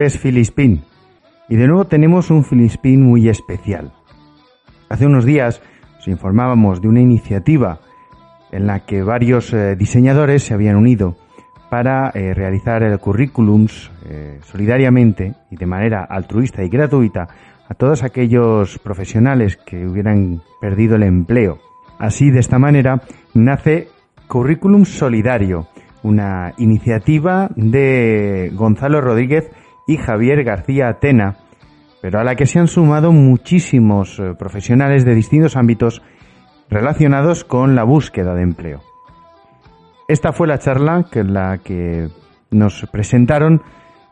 es Filispín y de nuevo tenemos un Filispín muy especial. Hace unos días os informábamos de una iniciativa en la que varios eh, diseñadores se habían unido para eh, realizar el currículums eh, solidariamente y de manera altruista y gratuita a todos aquellos profesionales que hubieran perdido el empleo. Así, de esta manera, nace Currículum Solidario, una iniciativa de Gonzalo Rodríguez y Javier García Atena, pero a la que se han sumado muchísimos eh, profesionales de distintos ámbitos relacionados con la búsqueda de empleo. Esta fue la charla que la que nos presentaron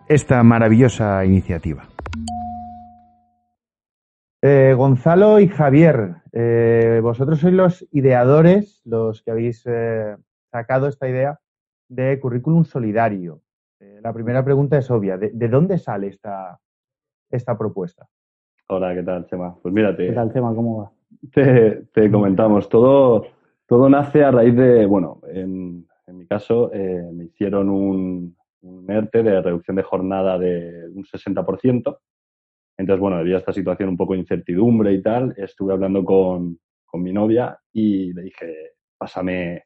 esta maravillosa iniciativa. Eh, Gonzalo y Javier, eh, vosotros sois los ideadores, los que habéis sacado esta idea de currículum solidario. Eh, la primera pregunta es obvia. ¿De, dónde sale esta, esta propuesta? Hola, ¿qué tal, Chema? Pues mírate. ¿Qué tal, Chema? ¿Cómo va? Te, comentamos. Todo, todo nace a raíz de, bueno, en, mi caso, eh, me hicieron un, un ERTE de reducción de jornada de un 60%. Entonces, bueno, debido a esta situación un poco de incertidumbre y tal, estuve hablando con, con mi novia y le dije, pásame,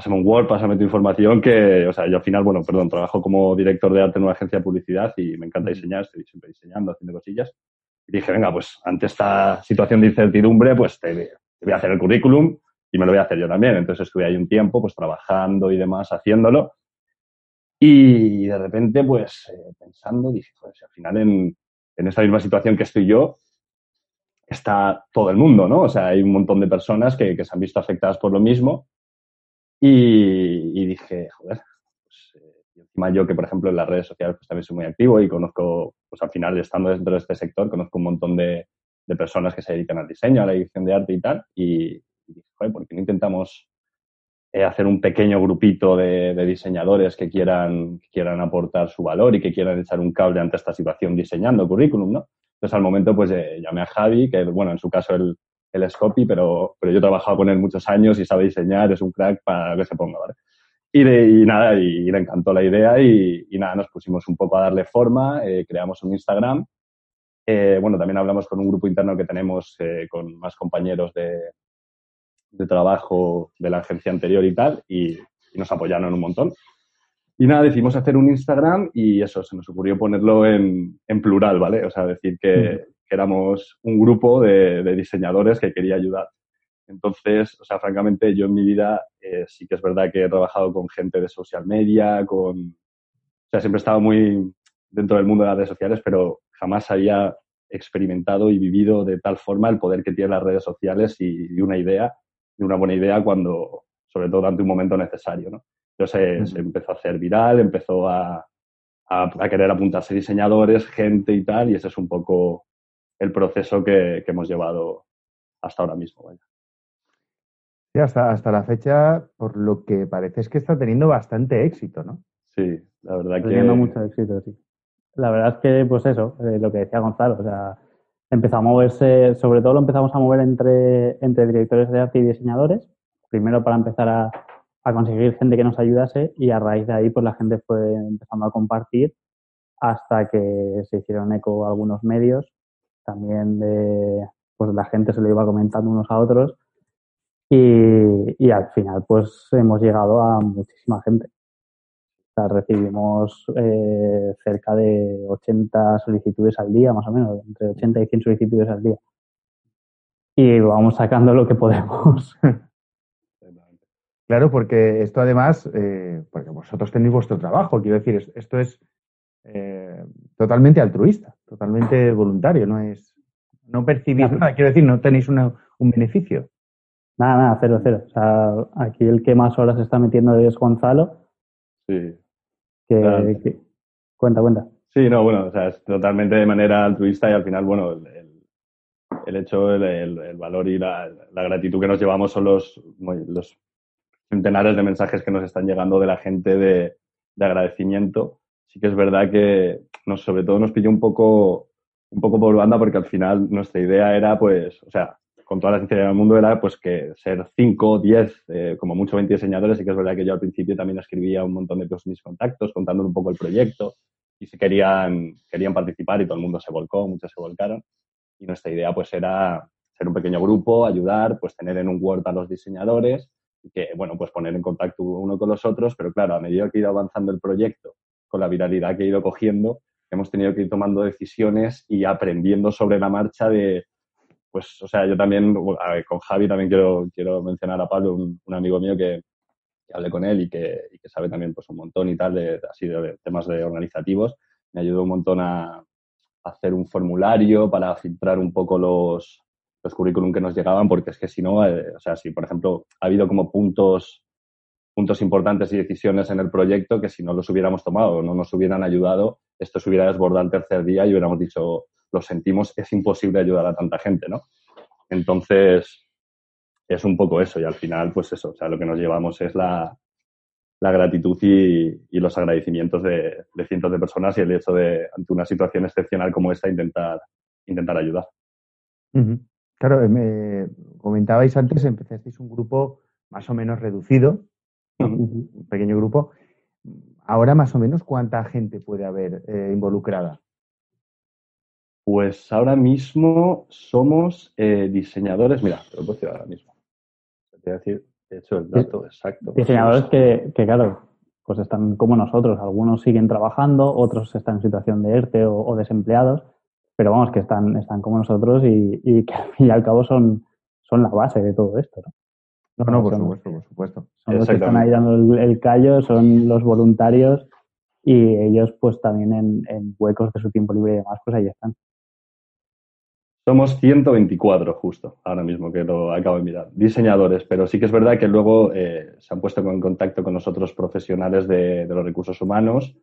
pásame un Word, pásame tu información, que, o sea, yo al final, bueno, perdón, trabajo como director de arte en una agencia de publicidad y me encanta diseñar, estoy siempre diseñando, haciendo cosillas. Y dije, venga, pues ante esta situación de incertidumbre, pues te, voy a hacer el currículum y me lo voy a hacer yo también. Entonces estuve ahí un tiempo, pues trabajando y demás, haciéndolo. Y de repente, pues eh, pensando, dije, pues al final en, en esta misma situación que estoy yo, está todo el mundo, ¿no? O sea, hay un montón de personas que, que se han visto afectadas por lo mismo y, dije, joder, pues, eh, encima yo que, por ejemplo, en las redes sociales pues, también soy muy activo y conozco, pues al final, estando dentro de este sector, conozco un montón de, de personas que se dedican al diseño, a la edición de arte y tal. Y, dije, joder, ¿por qué no intentamos eh, hacer un pequeño grupito de, de diseñadores que quieran, que quieran aportar su valor y que quieran echar un cable ante esta situación diseñando currículum, ¿no? Entonces, al momento, pues eh, llamé a Javi, que, bueno, en su caso él él es copy, pero, pero yo he trabajado con él muchos años y sabe diseñar, es un crack para que se ponga, ¿vale? Y, y nada, y, le encantó la idea y, y, nada, nos pusimos un poco a darle forma, eh, creamos un Instagram. Eh, bueno, también hablamos con un grupo interno que tenemos eh, con más compañeros de, de trabajo de la agencia anterior y tal, y, nos apoyaron un montón. Y nada, decidimos hacer un Instagram y eso, se nos ocurrió ponerlo en, en plural, ¿vale? O sea, decir que, éramos un grupo de, diseñadores que quería ayudar. Entonces, o sea, francamente, yo en mi vida eh, sí que es verdad que he trabajado con gente de social media, con... O sea, siempre he estado muy dentro del mundo de las redes sociales, pero jamás había experimentado y vivido de tal forma el poder que tienen las redes sociales y, una idea, y una buena idea cuando, sobre todo ante un momento necesario, ¿no? Entonces se empezó a hacer viral, empezó a, a, querer apuntarse diseñadores, gente y tal, y ese es un poco el proceso que, hemos llevado hasta ahora mismo. Vaya. Sí, hasta, hasta la fecha, por lo que parece es que está teniendo bastante éxito, ¿no? Sí, la verdad está Teniendo mucho éxito, sí. La verdad es que, pues eso, eh, lo que decía Gonzalo, o sea, empezó a moverse, sobre todo lo empezamos a mover entre, entre directores de arte y diseñadores, primero para empezar a, a conseguir gente que nos ayudase y a raíz de ahí, pues la gente fue empezando a compartir hasta que se hicieron eco algunos medios también de, pues la gente se lo iba comentando unos a otros y, al final pues hemos llegado a muchísima gente. O sea, recibimos eh, cerca de 80 solicitudes al día, más o menos, entre 80 y 100 solicitudes al día. Y vamos sacando lo que podemos. Claro, porque esto además, eh, porque vosotros tenéis vuestro trabajo, quiero decir, esto es eh, totalmente altruista, totalmente voluntario, no es, no percibís nada, quiero decir, no tenéis un beneficio. Nada, nada, cero, cero. O sea, aquí el que más horas está metiendo es Gonzalo. Sí. Que, cuenta, cuenta. Sí, no, bueno, o sea, es totalmente de manera altruista y al final, bueno, el, el hecho, el, el, valor y la, la, gratitud que nos llevamos son los, los centenares de mensajes que nos están llegando de la gente de, de agradecimiento sí que es verdad que nos, sobre todo nos pilló un poco, un poco por banda porque al final nuestra idea era, pues, o sea, con toda la sinceridad del mundo era pues que ser 5, 10, eh, como mucho 20 diseñadores y que es verdad que yo al principio también escribía un montón de cosas mis contactos contando un poco el proyecto y se querían, querían participar y todo el mundo se volcó, muchos se volcaron. Y nuestra idea pues era ser un pequeño grupo, ayudar, pues tener en un Word a los diseñadores que, bueno, pues poner en contacto uno con los otros, pero claro, a medida que ha ido avanzando el proyecto, con la viralidad que ha ido cogiendo, hemos tenido que ir tomando decisiones y aprendiendo sobre la marcha de, pues, o sea, yo también, con Javi también quiero, quiero mencionar a Pablo, un, amigo mío que, hablé con él y que, sabe también pues un montón y tal de, así de temas de organizativos. Me ayudó un montón a, hacer un formulario para filtrar un poco los, los currículum que nos llegaban, porque es que si no, eh, o sea, si por ejemplo ha habido como puntos, puntos importantes y decisiones en el proyecto que si no los hubiéramos tomado no nos hubieran ayudado, esto se hubiera desbordado el tercer día y hubiéramos dicho, lo sentimos, es imposible ayudar a tanta gente, ¿no? Entonces, es un poco eso y al final, pues eso, o sea, lo que nos llevamos es la, la gratitud y, los agradecimientos de, de, cientos de personas y el hecho de, ante una situación excepcional como esta, intentar, intentar ayudar. Claro, me comentabais antes, empezasteis un grupo más o menos reducido, un pequeño grupo. Ahora, más o menos, ¿cuánta gente puede haber eh, involucrada? Pues ahora mismo somos eh, diseñadores, mira, te lo puedo decir ahora mismo. Te voy a decir, de hecho, el dato exacto. Diseñadores que, que, claro, pues están como nosotros. Algunos siguen trabajando, otros están en situación de ERTE o desempleados pero vamos, que están, están como nosotros y, que al fin y al cabo son, son la base de todo esto, ¿no? No, por supuesto, por supuesto. Son los que están ahí dando el, callo, son los voluntarios y ellos pues también en, huecos de su tiempo libre y demás, pues ahí están. Somos 124 justo, ahora mismo que lo acabo de mirar, diseñadores, pero sí que es verdad que luego eh, se han puesto en contacto con nosotros profesionales de, de los recursos humanos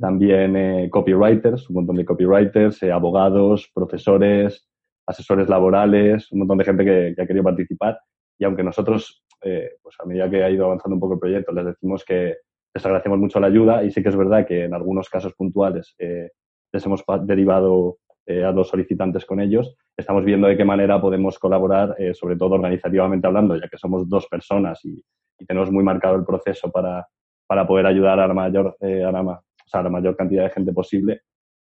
también eh, copywriters, un montón de copywriters, eh, abogados, profesores, asesores laborales, un montón de gente que, ha querido participar. Y aunque nosotros, eh, pues a medida que ha ido avanzando un poco el proyecto, les decimos que les agradecemos mucho la ayuda y sí que es verdad que en algunos casos puntuales les hemos derivado a los solicitantes con ellos, estamos viendo de qué manera podemos colaborar, sobre todo organizativamente hablando, ya que somos dos personas y, tenemos muy marcado el proceso para, para poder ayudar a la mayor, a la mayor cantidad de gente posible,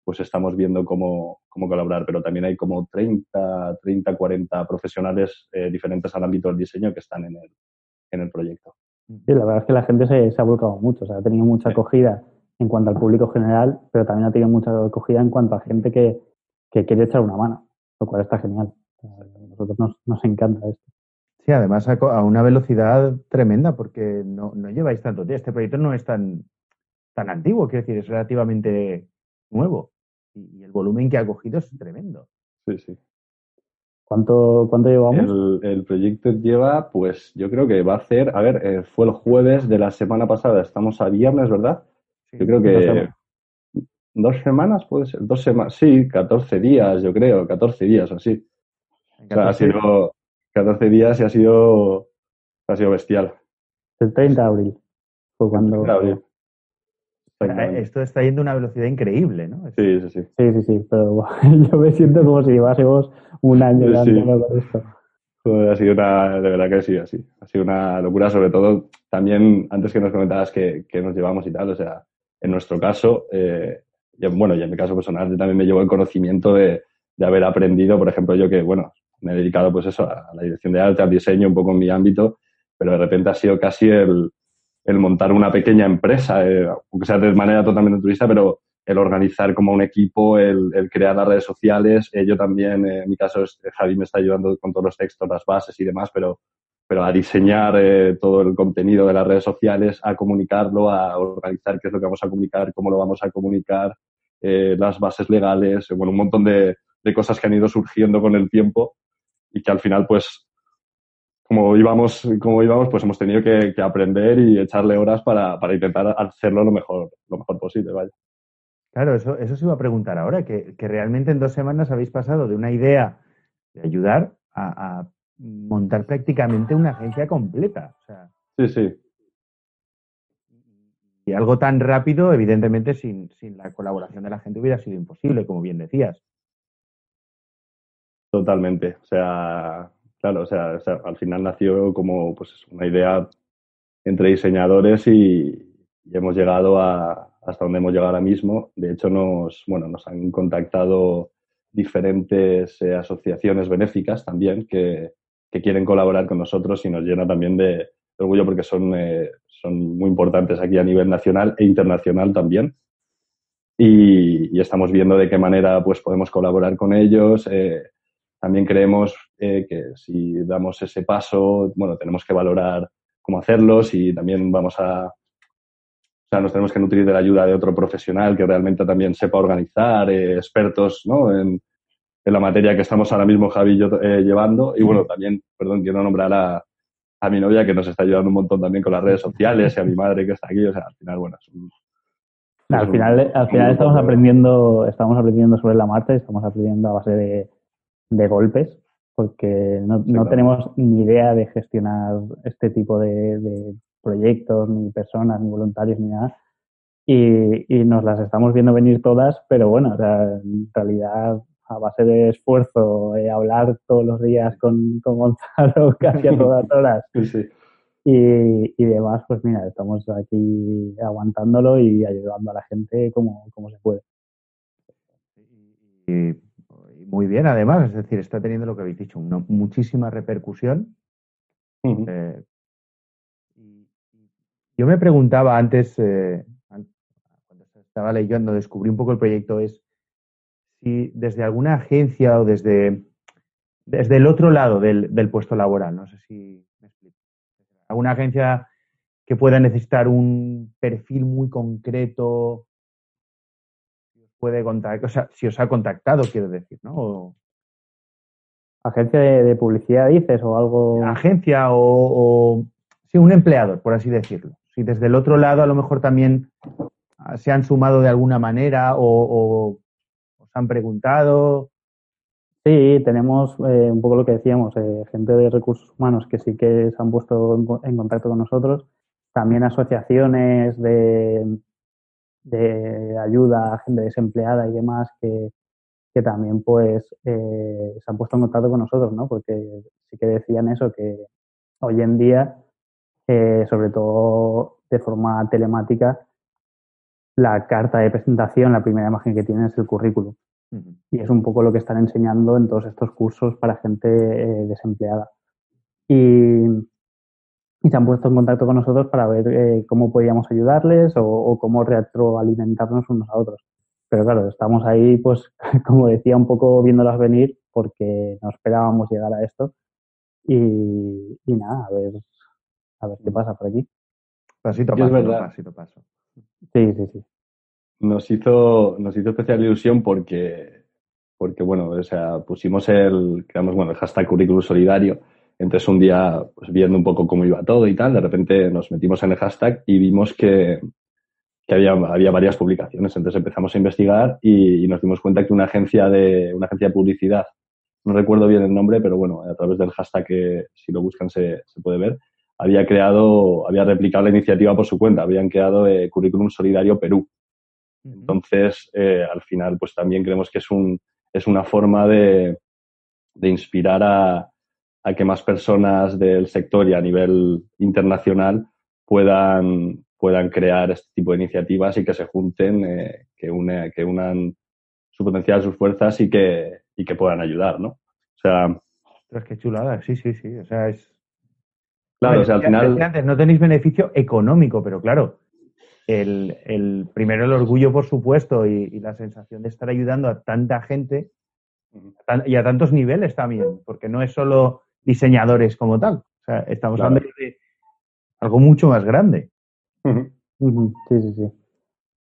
pues estamos viendo cómo, cómo colaborar. Pero también hay como 30, 30 40 profesionales eh, diferentes al ámbito del diseño que están en el, en el proyecto. Sí, la verdad es que la gente se, se ha volcado mucho, o sea, ha tenido mucha acogida en cuanto al público general, pero también ha tenido mucha acogida en cuanto a gente que, que quiere echar una mano, lo cual está genial. A nosotros nos, nos encanta esto. Sí, además a, una velocidad tremenda, porque no, no lleváis tanto tiempo. Este proyecto no es tan, tan antiguo, quiero decir, es relativamente nuevo. Y, el volumen que ha cogido es tremendo. Sí, sí. ¿Cuánto, cuánto llevamos? El, proyecto lleva, pues yo creo que va a hacer, a ver, eh, fue el jueves de la semana pasada, estamos a viernes, ¿verdad? yo creo que dos semanas, puede ser, dos semanas, sí, 14 días, yo creo, 14 días así. O sea, ha sido 14 días y ha sido, ha sido bestial. El 30 de abril fue cuando... Esto está yendo a una velocidad increíble, ¿no? Sí, sí, sí. Sí, sí, sí. Pero yo me siento como si llevásemos un año sí. con esto. ha sido una, de verdad que sí, así. Ha sido una locura, sobre todo también antes que nos comentabas que, nos llevamos y tal, o sea, en nuestro caso, eh, bueno, y en mi caso personal, yo también me llevo el conocimiento de, de, haber aprendido, por ejemplo, yo que, bueno, me he dedicado pues eso, a la dirección de arte, al diseño, un poco en mi ámbito, pero de repente ha sido casi el, el montar una pequeña empresa, eh, aunque sea de manera totalmente turista, pero el organizar como un equipo, el, crear las redes sociales. Eh, yo también, eh, en mi caso, Javi me está ayudando con todos los textos, las bases y demás, pero, pero a diseñar todo el contenido de las redes sociales, a comunicarlo, a organizar qué es lo que vamos a comunicar, cómo lo vamos a comunicar, las bases legales, bueno, un montón de, de cosas que han ido surgiendo con el tiempo y que al final, pues, como íbamos, como íbamos, pues hemos tenido que, aprender y echarle horas para, intentar hacerlo lo mejor, lo mejor posible, vaya. Claro, eso, eso se iba a preguntar ahora, que, realmente en dos semanas habéis pasado de una idea de ayudar a, montar prácticamente una agencia completa. sí, sí. Y algo tan rápido, evidentemente, sin, sin la colaboración de la gente hubiera sido imposible, como bien decías. Totalmente. O sea, Claro, o sea, al final nació como pues, una idea entre diseñadores y, hemos llegado a, hasta donde hemos llegado ahora mismo. De hecho, nos, bueno, nos han contactado diferentes eh, asociaciones benéficas también que, que, quieren colaborar con nosotros y nos llena también de orgullo porque son, eh, son muy importantes aquí a nivel nacional e internacional también. Y, y estamos viendo de qué manera pues, podemos colaborar con ellos. Eh, también creemos que si damos ese paso, bueno, tenemos que valorar cómo hacerlos y también vamos a, o sea, nos tenemos que nutrir de la ayuda de otro profesional que realmente también sepa organizar, eh, expertos ¿no? en, en, la materia que estamos ahora mismo Javi y yo eh, llevando. Y bueno, también, perdón, quiero nombrar a, a, mi novia que nos está ayudando un montón también con las redes sociales y a mi madre que está aquí. O sea, al final, bueno, es un, al final, al final estamos aprendiendo, estamos aprendiendo sobre la marcha, estamos aprendiendo a base de, de golpes, porque no, sí, no claro. tenemos ni idea de gestionar este tipo de, de, proyectos, ni personas, ni voluntarios, ni nada. Y, y, nos las estamos viendo venir todas, pero bueno, o sea, en realidad a base de esfuerzo, eh, hablar todos los días con, con Gonzalo casi a todas horas sí. y, y, demás, pues mira, estamos aquí aguantándolo y ayudando a la gente como, como se puede. Y muy bien, además, es decir, está teniendo lo que habéis dicho, una, muchísima repercusión. Uh -huh. eh, yo me preguntaba antes, eh, cuando estaba leyendo, descubrí un poco el proyecto, es si desde alguna agencia o desde, desde el otro lado del, del puesto laboral, no sé si me explico, alguna agencia que pueda necesitar un perfil muy concreto, puede contactar, o sea, si os ha contactado, quiero decir, ¿no? O, ¿Agencia de, de, publicidad dices o algo? Agencia o, o, sí, un empleador, por así decirlo si desde el otro lado a lo mejor también ah, se han sumado de alguna manera o, o os han preguntado. Sí, tenemos eh, un poco lo que decíamos, eh, gente de recursos humanos que sí que se han puesto en, en contacto con nosotros, también asociaciones de, de, ayuda a gente desempleada y demás que, que también pues eh, se han puesto en contacto con nosotros, ¿no? Porque sí que decían eso, que hoy en día eh, sobre todo de forma telemática, la carta de presentación, la primera imagen que tienen es el currículum. Uh -huh. Y es un poco lo que están enseñando en todos estos cursos para gente eh, desempleada. Y, y, se han puesto en contacto con nosotros para ver eh, cómo podíamos ayudarles o, o, cómo retroalimentarnos unos a otros. Pero claro, estamos ahí, pues, como decía, un poco viéndolas venir porque no esperábamos llegar a esto. Y, y nada, a ver a ver qué pasa por aquí. Pasito a paso, es pasito a paso. Sí, sí, sí. Nos hizo, nos hizo especial ilusión porque, porque bueno, o sea, pusimos el, creamos, bueno, el hashtag currículum solidario. Entonces un día, pues viendo un poco cómo iba todo y tal, de repente nos metimos en el hashtag y vimos que, que había, había varias publicaciones. Entonces empezamos a investigar y, y, nos dimos cuenta que una agencia de, una agencia de publicidad, no recuerdo bien el nombre, pero bueno, a través del hashtag que si lo buscan se, se puede ver, había creado, había replicado la iniciativa por su cuenta, habían creado eh, Currículum Solidario Perú. Entonces, eh, al final, pues también creemos que es, un, es una forma de, de inspirar a, a, que más personas del sector y a nivel internacional puedan, puedan crear este tipo de iniciativas y que se junten, eh, que, une, que unan su potencial, sus fuerzas y que, y que puedan ayudar, ¿no? O sea... Que chulada, sí, sí, sí. O sea, es, Claro, o sea, al final. Antes, no tenéis beneficio económico, pero claro, el, el primero el orgullo, por supuesto, y, y, la sensación de estar ayudando a tanta gente y a tantos niveles también, porque no es solo diseñadores como tal. O sea, estamos claro. hablando de algo mucho más grande. Sí, sí, sí.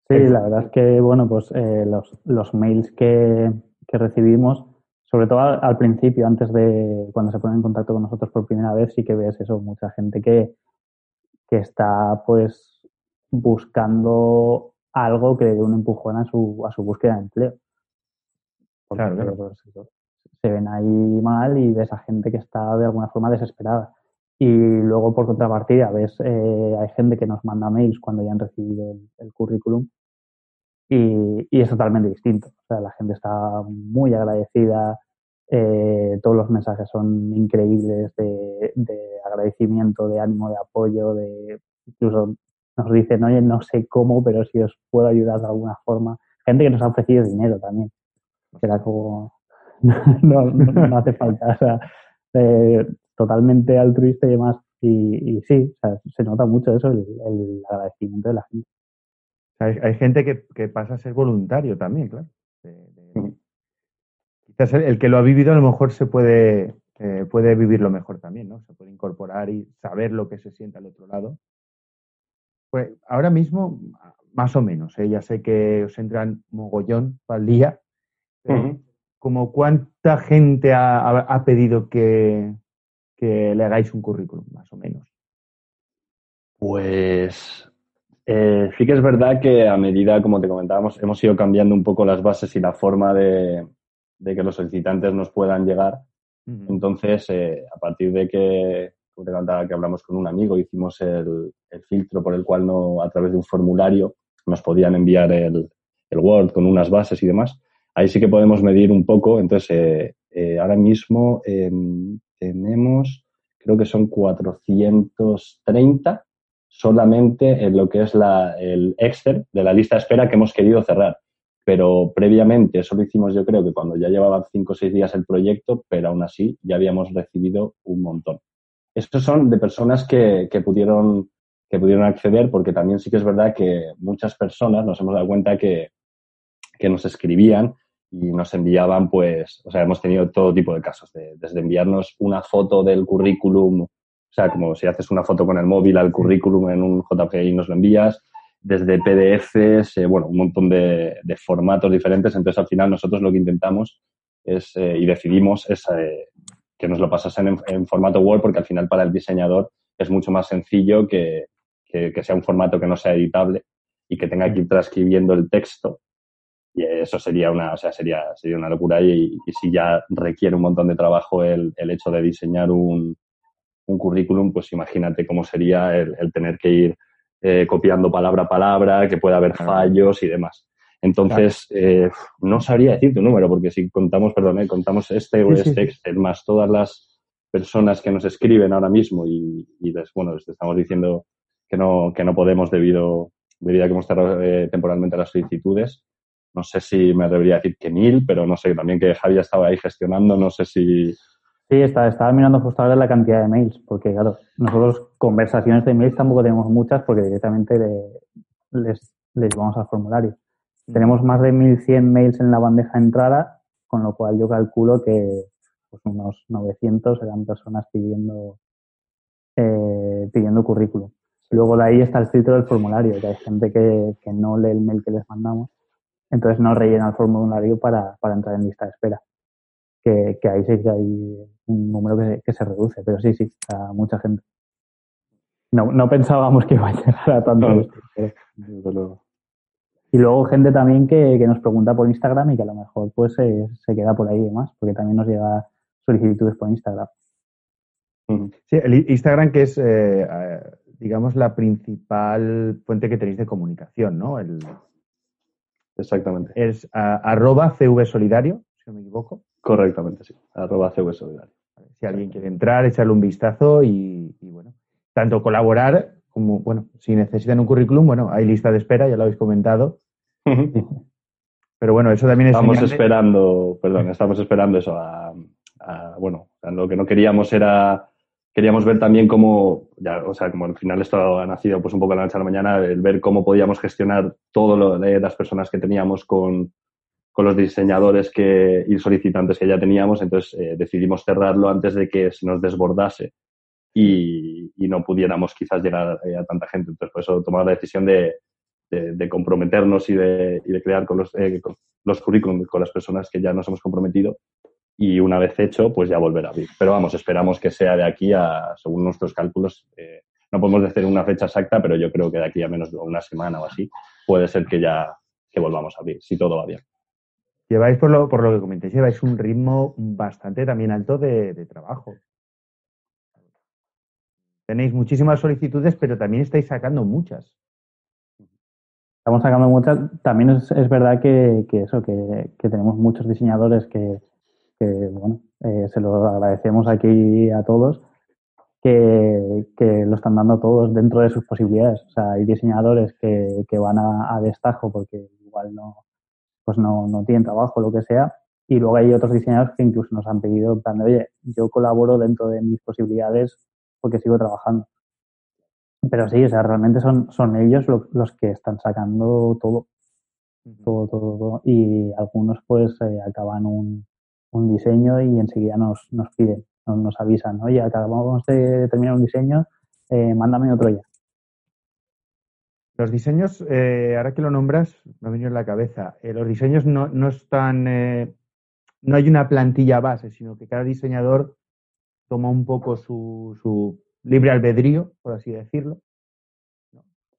Sí, la verdad es que, bueno, pues eh, los, los mails que, que recibimos sobre todo al, al, principio, antes de cuando se ponen en contacto con nosotros por primera vez, sí que ves eso, mucha gente que, que está pues buscando algo que le dé un empujón a su, a su búsqueda de empleo. Porque, claro, claro. Pues, se ven ahí mal y ves a gente que está de alguna forma desesperada. Y luego, por contrapartida, ves, eh, hay gente que nos manda mails cuando ya han recibido el, el currículum y, y, es totalmente distinto. O sea, la gente está muy agradecida, eh, todos los mensajes son increíbles de, de, agradecimiento, de ánimo, de apoyo, de incluso nos dicen, oye, no sé cómo, pero si os puedo ayudar de alguna forma. Gente que nos ha ofrecido dinero también. Que era como, no, no, hace falta, o sea, eh, totalmente altruista y demás. Y, sí, se nota mucho eso, el, agradecimiento de la gente. Hay, gente que, pasa a ser voluntario también, claro. Quizás el, que lo ha vivido a lo mejor se puede, eh, puede vivirlo mejor también, ¿no? Se puede incorporar y saber lo que se siente al otro lado. Pues ahora mismo, más o menos, ¿eh? ya sé que os entran mogollón para el día, como cuánta gente ha, pedido que, le hagáis un currículum, más o menos. Pues eh, sí que es verdad que a medida, como te comentábamos, hemos ido cambiando un poco las bases y la forma de, que los solicitantes nos puedan llegar. Entonces, eh, a partir de que, como te contaba, que hablamos con un amigo, hicimos el, filtro por el cual no, a través de un formulario nos podían enviar el, el Word con unas bases y demás ahí sí que podemos medir un poco. Entonces, eh, eh, ahora mismo em, tenemos, creo que son 430 solamente en lo que es el Excel de la lista de espera que hemos querido cerrar. Pero previamente, eso lo hicimos yo creo que cuando ya llevaban 5 o 6 días el proyecto, pero aún así ya habíamos recibido un montón. Estos son de personas que, pudieron, que pudieron acceder, porque también sí que es verdad que muchas personas nos hemos dado cuenta que nos escribían y nos enviaban, pues, o sea, hemos tenido todo tipo de casos, desde enviarnos una foto del currículum, o sea, como si haces una foto con el móvil al currículum en un JPG y nos lo envías, desde PDFs, eh, bueno, un montón de, formatos diferentes. Entonces, al final, nosotros lo que intentamos es, eh, y decidimos es eh, que nos lo pasasen en, formato Word, porque al final para el diseñador es mucho más sencillo que, que, que sea un formato que no sea editable y que tenga que ir transcribiendo el texto y eso sería una, o sea, sería, sería una locura. Y, si ya requiere un montón de trabajo el, el hecho de diseñar un, un, currículum, pues imagínate cómo sería el, el tener que ir eh, copiando palabra a palabra, que pueda haber fallos y demás. Entonces, eh, no sabría decir tu número, porque si contamos, perdón, eh, contamos este o este Excel más todas las personas que nos escriben ahora mismo y, y les, bueno, les estamos diciendo que no, que no podemos debido, debido a que hemos cerrado temporalmente las solicitudes, no sé si me debería decir que mil, pero no sé, también que Javi estaba ahí gestionando, no sé si... Sí, estaba, estaba mirando justo ahora la cantidad de mails, porque claro, nosotros conversaciones de mails tampoco tenemos muchas porque directamente les, les vamos al formulario. Tenemos más de 1.100 mails en la bandeja de entrada, con lo cual yo calculo que pues unos 900 eran personas pidiendo, eh, pidiendo currículum. Luego de ahí está el filtro del formulario, que hay gente que, que no lee el mail que les mandamos entonces no rellena el formulario para, para entrar en lista de espera. Que, que, ahí sí que hay un número que, que se reduce, pero sí, sí, a mucha gente. No, no pensábamos que iba a llegar a tanto. Y luego gente también que, que, nos pregunta por Instagram y que a lo mejor pues se, se queda por ahí y demás, porque también nos llega solicitudes por Instagram. Sí, el Instagram que es, eh, eh, digamos, la principal fuente que tenéis de comunicación, ¿no? El, Exactamente. Es arroba CV Solidario, si no me equivoco. Correctamente, sí. Arroba CV Solidario. Si alguien quiere entrar, echarle un vistazo y, bueno, tanto colaborar como, bueno, si necesitan un currículum, bueno, hay lista de espera, ya lo habéis comentado. Pero bueno, eso también es. Estamos esperando, perdón, estamos esperando eso a, bueno, lo que no queríamos era queríamos ver también cómo, ya, o sea, como al final esto ha nacido pues un poco de la noche a la mañana, el ver cómo podíamos gestionar lo de las personas que teníamos con, con los diseñadores que, y solicitantes que ya teníamos, entonces eh, decidimos cerrarlo antes de que se nos desbordase y, y no pudiéramos quizás llegar eh, a tanta gente. Entonces, por eso tomamos la decisión de, de, comprometernos y de, y de crear con los, eh, los currículums con las personas que ya nos hemos comprometido y una vez hecho, pues ya volver a abrir. Pero vamos, esperamos que sea de aquí a, según nuestros cálculos, eh, no podemos decir una fecha exacta, pero yo creo que de aquí a menos de una semana o así, puede ser que ya que volvamos a abrir, si todo va bien. Lleváis, por lo, por lo que comentéis, lleváis un ritmo bastante también alto de, trabajo. Tenéis muchísimas solicitudes, pero también estáis sacando muchas. Estamos sacando muchas. También es, verdad que, eso, que, tenemos muchos diseñadores que, que bueno, eh, se lo agradecemos aquí a todos, que, lo están dando todos dentro de sus posibilidades. O sea, hay diseñadores que, que van a, destajo porque igual no, pues no, no tienen trabajo, lo que sea, y luego hay otros diseñadores que incluso nos han pedido, en plan oye, yo colaboro dentro de mis posibilidades porque sigo trabajando. Pero sí, o sea, realmente son, son ellos los que están sacando todo, todo, todo, todo. Y algunos pues eh, acaban un, un diseño y enseguida nos, nos piden nos, avisan, oye, acabamos de terminar un diseño, eh, mándame otro ya. Los diseños, eh, ahora que lo nombras, me ha venido en la cabeza. Eh, los diseños no, no están, no hay una plantilla base, sino que cada diseñador toma un poco su, su libre albedrío, por así decirlo.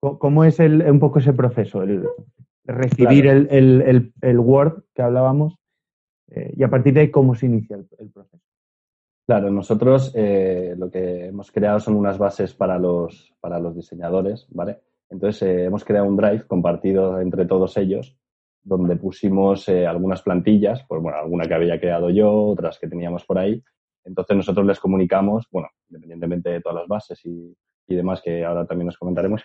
¿Cómo es el, un poco ese proceso? El, recibir el, el, el, Word que hablábamos y a partir de ahí cómo se inicia el, proceso. Claro, nosotros eh, lo que hemos creado son unas bases para los, para los diseñadores, ¿vale? Entonces eh, hemos creado un drive compartido entre todos ellos donde pusimos eh, algunas plantillas, pues bueno, alguna que había creado yo, otras que teníamos por ahí. Entonces nosotros les comunicamos, bueno, independientemente de todas las bases y, y demás que ahora también nos comentaremos,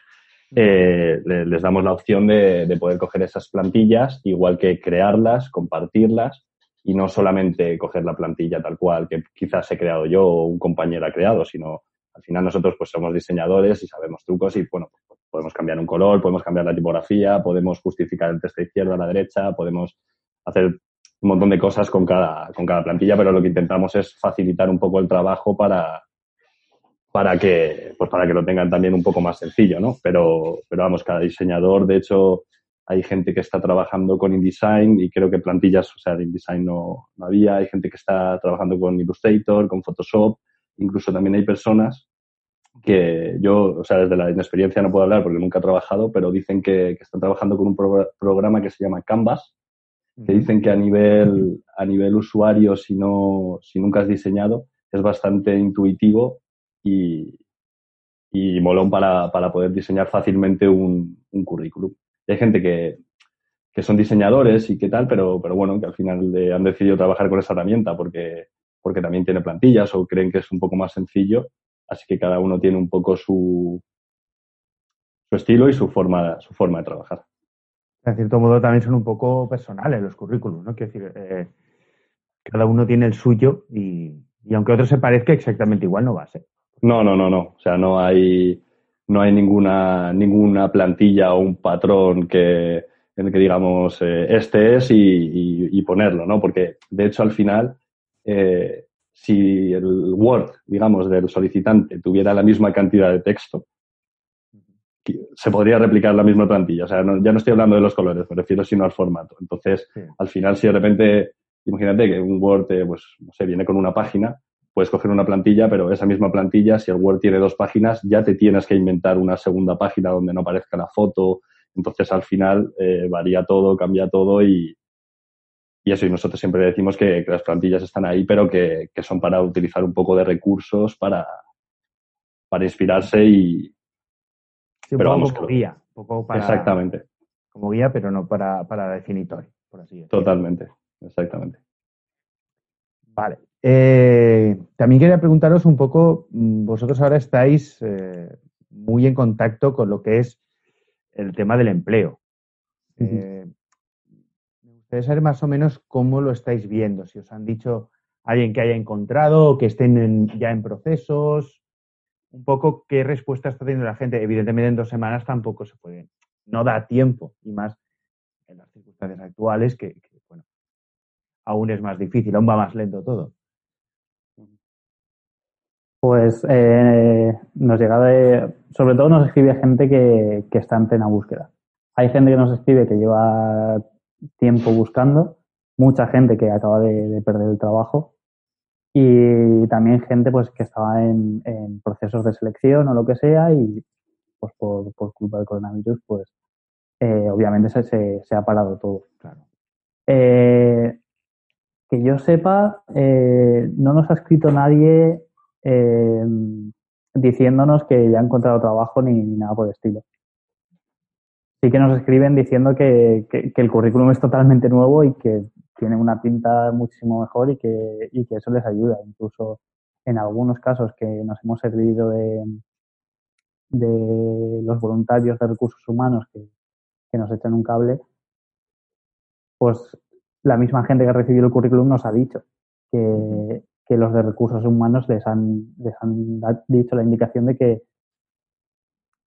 les damos la opción de, de poder coger esas plantillas, igual que crearlas, compartirlas y no solamente coger la plantilla tal cual que quizás he creado yo o un compañero ha creado, sino al final nosotros pues somos diseñadores y sabemos trucos y bueno, podemos cambiar un color, podemos cambiar la tipografía, podemos justificar el texto izquierda a la derecha, podemos hacer un montón de cosas con cada, con cada plantilla, pero lo que intentamos es facilitar un poco el trabajo para, para que, pues para que lo tengan también un poco más sencillo, ¿no? Pero, pero vamos, cada diseñador, de hecho, hay gente que está trabajando con InDesign y creo que plantillas, o sea, de InDesign no, no había, hay gente que está trabajando con Illustrator, con Photoshop, incluso también hay personas que yo, o sea, desde la inexperiencia no puedo hablar porque nunca he trabajado, pero dicen que, están trabajando con un programa que se llama Canvas, que dicen que a nivel, a nivel usuario, si, no, si nunca has diseñado, es bastante intuitivo y, y molón para, para poder diseñar fácilmente un, un currículum hay gente que, que son diseñadores y qué tal, pero, pero bueno, que al final han decidido trabajar con esa herramienta porque, porque también tiene plantillas o creen que es un poco más sencillo. Así que cada uno tiene un poco su, su estilo y su forma, su forma de trabajar. En cierto modo también son un poco personales los currículums, ¿no? Quiero decir, eh, cada uno tiene el suyo y, y, aunque otro se parezca exactamente igual, no va a ser. No, no, no, no. O sea, no hay, no hay ninguna, ninguna plantilla o un patrón que, en el que digamos eh, este es y, ponerlo, ¿no? Porque de hecho al final, eh, si el Word, digamos, del solicitante tuviera la misma cantidad de texto, se podría replicar la misma plantilla. O sea, ya no estoy hablando de los colores, me refiero sino al formato. Entonces, al final, si de repente, imagínate que un Word, eh, pues, no sé, viene con una página, puedes coger una plantilla, pero esa misma plantilla, si el Word tiene dos páginas, ya te tienes que inventar una segunda página donde no aparezca la foto. Entonces, al final, eh, varía todo, cambia todo y, y eso. Y nosotros siempre decimos que, las plantillas están ahí, pero que, son para utilizar un poco de recursos para, para inspirarse y. pero vamos, como guía. para, exactamente. Como guía, pero no para, para definitorio, por así decirlo. Totalmente, exactamente. Vale. Eh, también quería preguntaros un poco, mm, vosotros ahora estáis eh, muy en contacto con lo que es el tema del empleo. Eh, me gustaría saber más o menos cómo lo estáis viendo, si os han dicho alguien que haya encontrado que estén ya en procesos, un poco qué respuesta está teniendo la gente. Evidentemente en dos semanas tampoco se puede, no da tiempo y más en las circunstancias actuales que, que bueno, aún es más difícil, aún va más lento todo. Pues eh, nos llega de, sobre todo nos escribe gente que, está en plena búsqueda. Hay gente que nos escribe que lleva tiempo buscando, mucha gente que acaba de, perder el trabajo y también gente pues que estaba en, procesos de selección o lo que sea y pues por, culpa del coronavirus pues eh, obviamente se, se, ha parado todo. Claro. Eh, que yo sepa, no nos ha escrito nadie eh, diciéndonos que ya ha encontrado trabajo ni, nada por el estilo. Sí que nos escriben diciendo que, el currículum es totalmente nuevo y que tiene una pinta muchísimo mejor y que, eso les ayuda. Incluso en algunos casos que nos hemos servido de, de los voluntarios de recursos humanos que, que nos echan un cable, pues la misma gente que ha recibido el currículum nos ha dicho que, que los de recursos humanos les han, les han dicho la indicación de que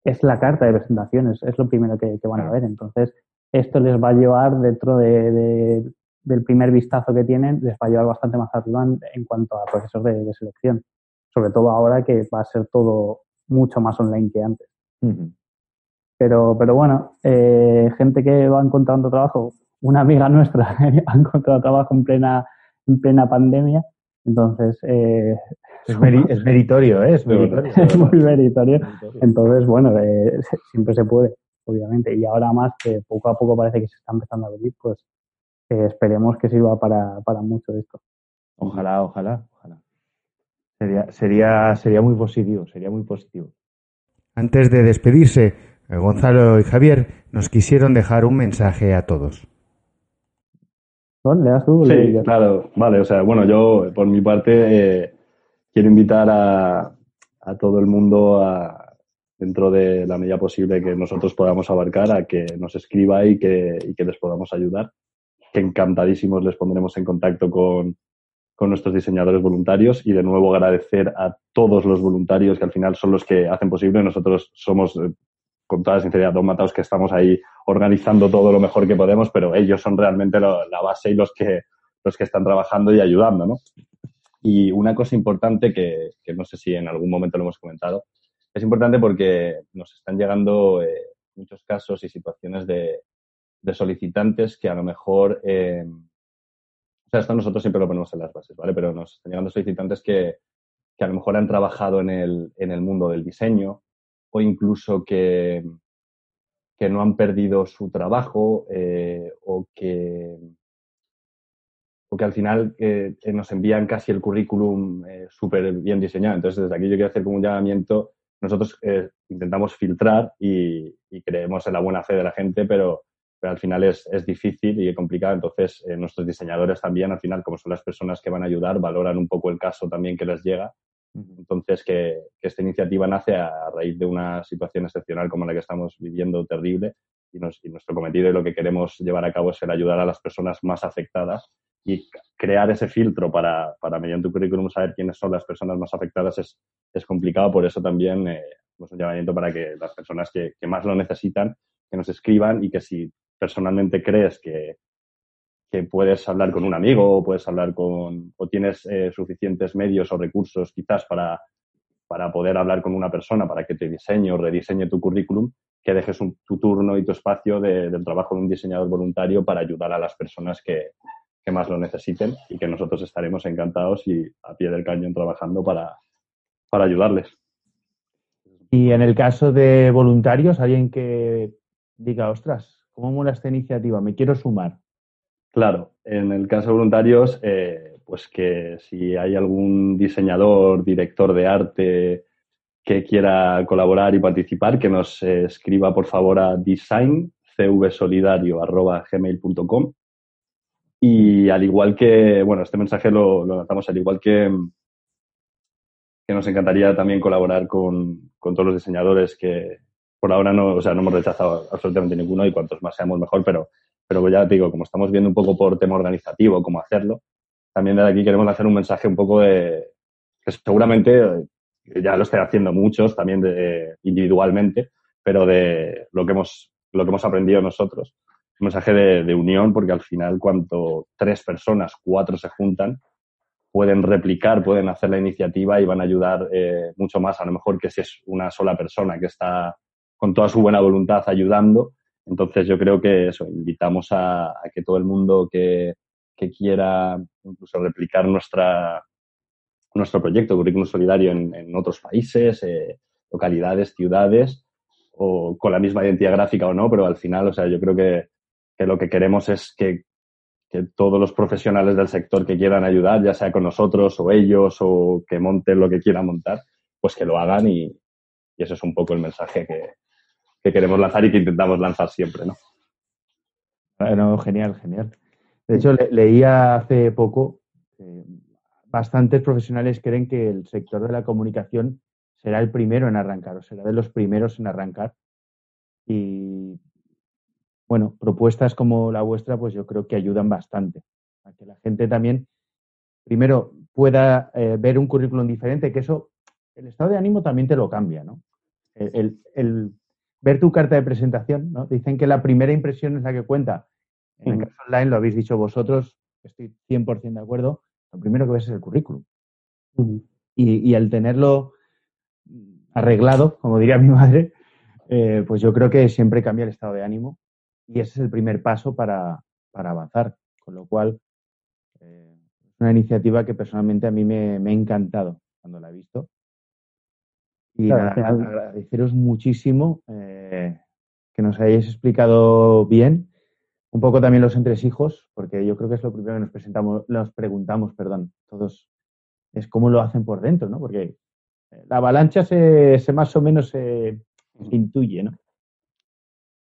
es la carta de presentaciones, es lo primero que, van a ver. Entonces, esto les va a llevar dentro de, del primer vistazo que tienen, les va a llevar bastante más arriba en, cuanto a procesos de, selección. Sobre todo ahora que va a ser todo mucho más online que antes. Pero, pero bueno, eh, gente que va encontrando trabajo, una amiga nuestra ha encontrado trabajo en plena, en plena pandemia entonces, eh, es, meritorio, ¿eh? Es, meritorio. es muy meritorio. Entonces, bueno, eh, siempre se puede, obviamente. Y ahora más que poco a poco parece que se está empezando a abrir, pues eh, esperemos que sirva para, para mucho esto. Ojalá, ojalá, ojalá. Sería, sería, sería muy positivo, sería muy positivo. Antes de despedirse, Gonzalo y Javier nos quisieron dejar un mensaje a todos. ¿Le das tú? Sí, claro. Vale, o sea, bueno, yo por mi parte eh, quiero invitar a, a, todo el mundo a, dentro de la medida posible que nosotros podamos abarcar a que nos escriba y que, y que les podamos ayudar. Que encantadísimos les pondremos en contacto con, con nuestros diseñadores voluntarios y de nuevo agradecer a todos los voluntarios que al final son los que hacen posible. Nosotros somos eh, con toda sinceridad, dos matados que estamos ahí organizando todo lo mejor que podemos, pero ellos son realmente la base y los que, los que están trabajando y ayudando, ¿no? Y una cosa importante que, que, no sé si en algún momento lo hemos comentado, es importante porque nos están llegando eh, muchos casos y situaciones de, de, solicitantes que a lo mejor, eh, o sea, esto nosotros siempre lo ponemos en las bases, ¿vale? Pero nos están llegando solicitantes que, que a lo mejor han trabajado en el, en el mundo del diseño o incluso que, que no han perdido su trabajo eh, o, que, al final eh, nos envían casi el currículum eh, súper bien diseñado. Entonces, desde aquí yo quiero hacer como un llamamiento. Nosotros intentamos filtrar y, creemos en la buena fe de la gente, pero, pero al final es, es, difícil y complicado. Entonces, nuestros diseñadores también, al final, como son las personas que van a ayudar, valoran un poco el caso también que les llega entonces, que, esta iniciativa nace a raíz de una situación excepcional como la que estamos viviendo, terrible, y, nuestro cometido y lo que queremos llevar a cabo es el ayudar a las personas más afectadas y crear ese filtro para, para mediante un currículum saber quiénes son las personas más afectadas es, es complicado, por eso también eh, un llamamiento para que las personas que, que más lo necesitan, que nos escriban y que si personalmente crees que, que puedes hablar con un amigo o puedes hablar con, o tienes eh, suficientes medios o recursos quizás para, para poder hablar con una persona para que te diseñe o rediseñe tu currículum, que dejes tu turno y tu espacio del trabajo de un diseñador voluntario para ayudar a las personas que, que, más lo necesiten y que nosotros estaremos encantados y a pie del cañón trabajando para, para ayudarles. Y en el caso de voluntarios, alguien que diga, ostras, ¿cómo mola esta iniciativa? Me quiero sumar. Claro, en el caso de voluntarios, eh, pues que si hay algún diseñador, director de arte que quiera colaborar y participar, que nos escriba por favor a designcvsolidario.gmail.com y al igual que, bueno, este mensaje lo, lanzamos al igual que, que nos encantaría también colaborar con, con todos los diseñadores que por ahora no, o sea, no hemos rechazado absolutamente ninguno y cuantos más seamos mejor, pero pero ya digo, como estamos viendo un poco por tema organizativo cómo hacerlo, también desde aquí queremos hacer un mensaje un poco de que seguramente eh, ya lo estoy haciendo muchos también de, individualmente, pero de lo que hemos lo que hemos aprendido nosotros. Un mensaje de, unión, porque al final cuanto tres personas, cuatro se juntan, pueden replicar, pueden hacer la iniciativa y van a ayudar eh, mucho más, a lo mejor que si es una sola persona que está con toda su buena voluntad ayudando, entonces yo creo que eso, invitamos a, que todo el mundo que, quiera incluso replicar nuestra, nuestro proyecto Currículum Solidario en, otros países, eh, localidades, ciudades, o con la misma identidad gráfica o no, pero al final, o sea, yo creo que, lo que queremos es que, todos los profesionales del sector que quieran ayudar, ya sea con nosotros o ellos o que monten lo que quieran montar, pues que lo hagan y, y ese es un poco el mensaje que, que queremos lanzar y que intentamos lanzar siempre, ¿no? Genial, genial. De hecho, leía hace poco, bastantes profesionales creen que el sector de la comunicación será el primero en arrancar, o será de los primeros en arrancar. Y bueno, propuestas como la vuestra, pues yo creo que ayudan bastante a que la gente también, primero, pueda eh, ver un currículum diferente, que eso, el estado de ánimo también te lo cambia, ¿no? El, ver tu carta de presentación, ¿no? Dicen que la primera impresión es la que cuenta. En el caso online, lo habéis dicho vosotros, estoy 100% de acuerdo, lo primero que ves es el currículum. y, y, al tenerlo arreglado, como diría mi madre, eh, pues yo creo que siempre cambia el estado de ánimo y ese es el primer paso para, avanzar. Con lo cual, eh, es una iniciativa que personalmente a mí me, ha encantado cuando la he visto. Y agradeceros muchísimo eh, que nos hayáis explicado bien, un poco también los entresijos, porque yo creo que es lo primero que nos presentamos, nos preguntamos, perdón, todos, es cómo lo hacen por dentro, ¿no? Porque la avalancha se, más o menos se, intuye, ¿no?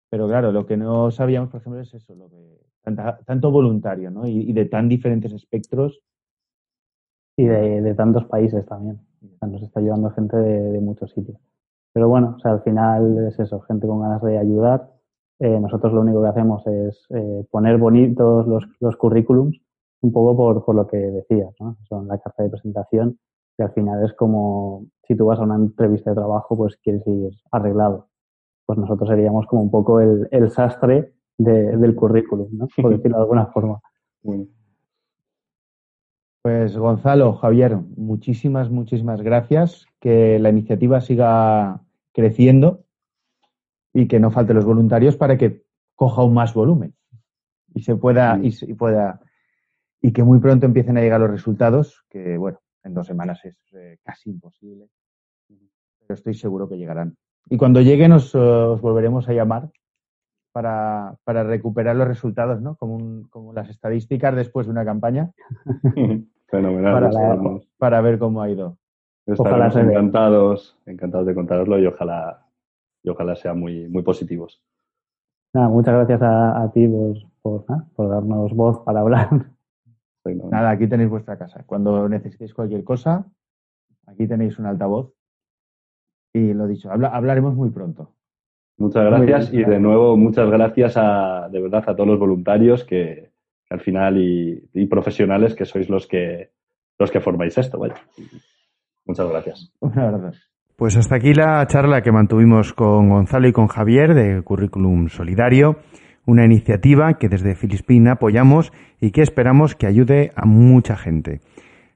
Pero claro, lo que no sabíamos, por ejemplo, es eso, lo que tanto voluntario, ¿no? Y, de tan diferentes espectros. Y de, tantos países también. Nos está ayudando gente de, muchos sitios. Pero bueno, o sea, al final es eso, gente con ganas de ayudar. Eh, nosotros lo único que hacemos es eh, poner bonitos los, los currículums, un poco por, por lo que decías, ¿no? Son la carta de presentación que al final es como si tú vas a una entrevista de trabajo, pues quieres ir arreglado. Pues nosotros seríamos como un poco el, el sastre del currículum, ¿no? por decirlo de alguna forma. Pues Gonzalo, Javier, muchísimas, muchísimas gracias. Que la iniciativa siga creciendo y que no falten los voluntarios para que coja un más volumen y se pueda, y, y, pueda, y que muy pronto empiecen a llegar los resultados, que bueno, en dos semanas es eh, casi imposible, pero estoy seguro que llegarán. Y cuando lleguen os, os volveremos a llamar para, para, recuperar los resultados, ¿no? Como, como las estadísticas después de una campaña. Fenomenal. Para, para, ver cómo ha ido. Estaremos encantados, encantados de contaroslo y ojalá, y ojalá sean muy, muy positivos. Nada, muchas gracias a, ti por, por darnos voz para hablar. Nada, aquí tenéis vuestra casa. Cuando necesitéis cualquier cosa, aquí tenéis un altavoz. Y lo dicho, hablaremos muy pronto. Muchas gracias y de nuevo muchas gracias a, de verdad a todos los voluntarios que, al final y, profesionales que sois los que los que formáis esto. Muchas gracias. Pues hasta aquí la charla que mantuvimos con Gonzalo y con Javier de Currículum Solidario una iniciativa que desde Filispín apoyamos y que esperamos que ayude a mucha gente.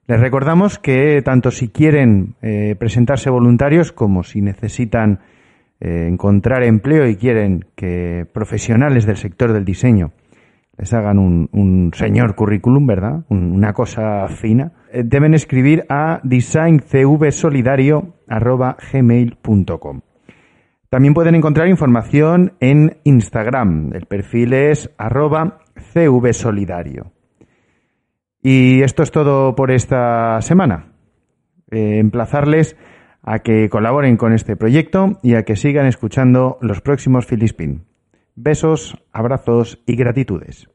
Les recordamos que tanto si quieren eh, presentarse voluntarios como si necesitan eh, encontrar empleo y quieren que profesionales del sector del diseño les hagan un, señor currículum, ¿verdad? una cosa fina, eh, deben escribir a designcvsolidario.gmail.com. También pueden encontrar información en Instagram. El perfil es arroba cvsolidario. Y esto es todo por esta semana. Eh, emplazarles a que colaboren con este proyecto y a que sigan escuchando los próximos Filispin. Besos, abrazos y gratitudes.